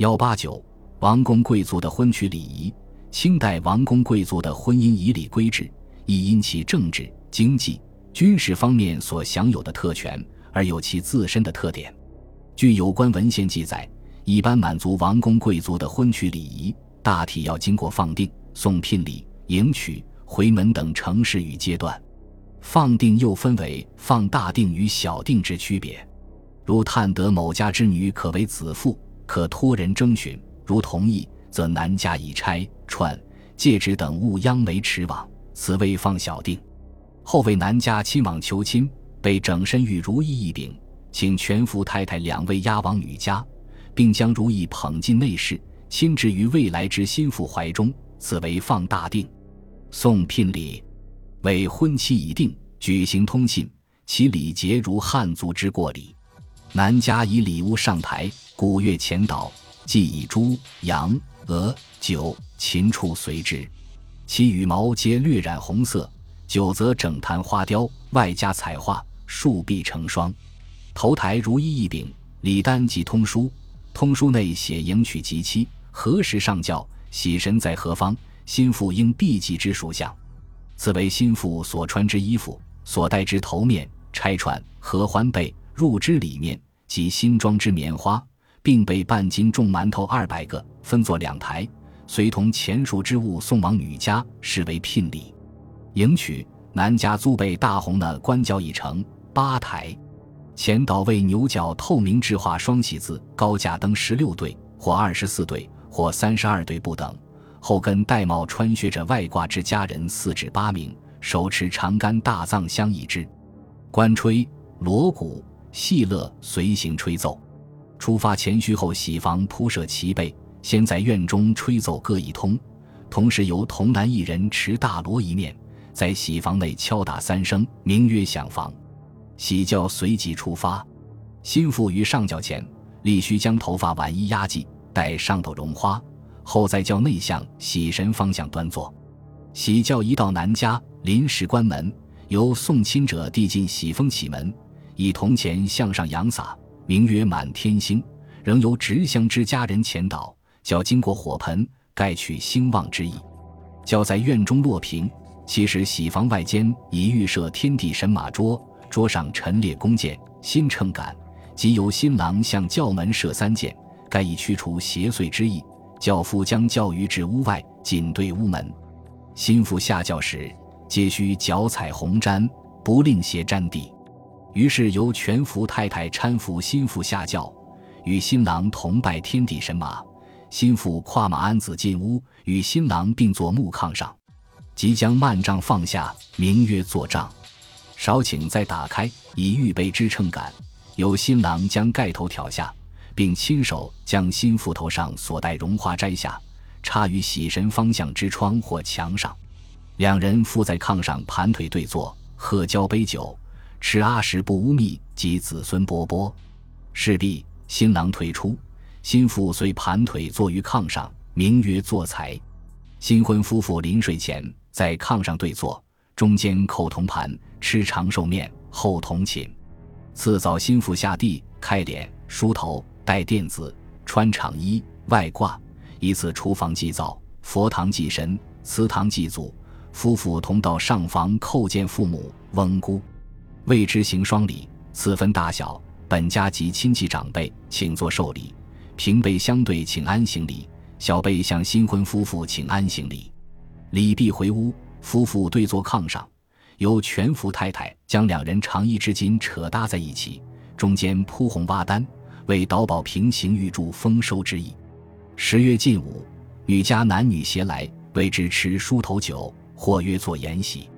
幺八九，王公贵族的婚娶礼仪。清代王公贵族的婚姻以礼规制，亦因其政治、经济、军事方面所享有的特权，而有其自身的特点。据有关文献记载，一般满族王公贵族的婚娶礼仪，大体要经过放定、送聘礼、迎娶、回门等程式与阶段。放定又分为放大定与小定之区别。如探得某家之女可为子妇，可托人征询；如同意，则男家以钗、串、戒指等物央为持往，此为放小定。后为男家亲往求亲，被整身玉如意一柄，请全福太太两位押往女家，并将如意捧进内室，亲置于未来之心腹怀中，此为放大定。送聘礼。为婚期已定，举行通信，其礼节如汉族之过礼。男家以礼物上台，鼓乐前导，即以猪、羊、鹅、酒、禽畜随之。其羽毛皆略染红色，酒则整坛花雕，外加彩画，数壁成双。头台如一一柄，礼单即通书，通书内写迎娶吉期，何时上轿，喜神在何方，心腹应避忌之属相。此为心腹所穿之衣服，所戴之头面、钗串、合欢被、入织里面及新装之棉花，并备半斤重馒头二百个，分作两台，随同前述之物送往女家，视为聘礼。迎娶男家租备大红的官轿一乘八台，前导为牛角透明制画双喜字，高架灯十六对，或二十四对，或三十二对不等。后跟戴帽穿靴着外挂之家人四至八名，手持长杆大藏相倚之，官吹锣鼓戏乐随行吹奏。出发前须后喜房铺设齐备，先在院中吹奏各一通，同时由童男一人持大锣一面，在喜房内敲打三声，名曰响房。喜轿随即出发，新妇于上轿前，立须将头发挽衣压髻，戴上头绒花。后再叫内向喜神方向端坐，喜轿一到南家，临时关门，由送亲者递进喜封启门，以铜钱向上扬洒，名曰满天星，仍由执香之家人前导，叫经过火盆，盖取兴旺之意。轿在院中落平，其实喜房外间已预设天地神马桌，桌上陈列弓箭、新秤杆，即由新郎向轿门射三箭，盖以驱除邪祟之意。轿夫将轿舆至屋外，紧对屋门。新妇下轿时，皆须脚踩红毡，不令鞋沾地。于是由全福太太搀扶新妇下轿，与新郎同拜天地神马。新妇跨马鞍子进屋，与新郎并坐木炕上，即将幔帐放下，名曰坐帐。少顷再打开，以预备支撑杆，由新郎将盖头挑下。并亲手将新妇头上所戴绒花摘下，插于喜神方向之窗或墙上。两人伏在炕上盘腿对坐，喝交杯酒，吃阿什不乌密及子孙波波。事毕，新郎退出，新妇遂盘腿坐于炕上，名曰坐财。新婚夫妇临睡前在炕上对坐，中间扣铜盘，吃长寿面，后同寝。次早，新妇下地开脸梳头。戴垫子，穿长衣，外挂，依次厨房祭灶，佛堂祭神，祠堂祭祖。夫妇同到上房叩见父母、翁姑，未知行双礼。此分大小，本家及亲戚长辈请坐受礼，平辈相对请安行礼，小辈向新婚夫妇请安行礼。礼毕回屋，夫妇对坐炕上，由全福太太将两人长衣之巾扯搭在一起，中间铺红袜单。为导保平行预祝丰收之意。十月近午，女家男女携来，为之吃梳头酒，或约做筵席。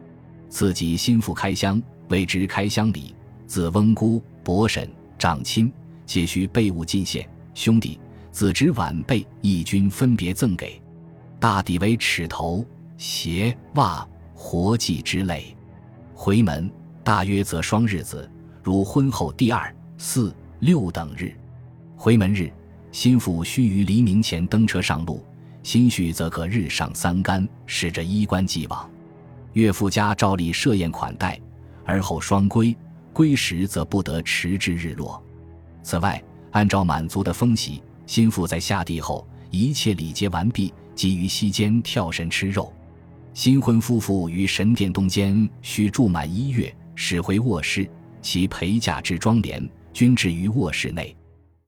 次及新妇开箱，为之开箱礼。子翁姑、伯婶、长亲，皆需备物进献。兄弟、子侄、晚辈，亦均分别赠给。大抵为尺头、鞋、袜、活计之类。回门大约则双日子，如婚后第二、四、六等日。回门日，新妇须于黎明前登车上路，新婿则可日上三竿，使着衣冠既往。岳父家照例设宴款待，而后双归，归时则不得迟至日落。此外，按照满族的风习，新妇在下地后，一切礼节完毕，即于西间跳神吃肉。新婚夫妇于神殿东间需住满一月，始回卧室，其陪嫁之妆帘均置于卧室内。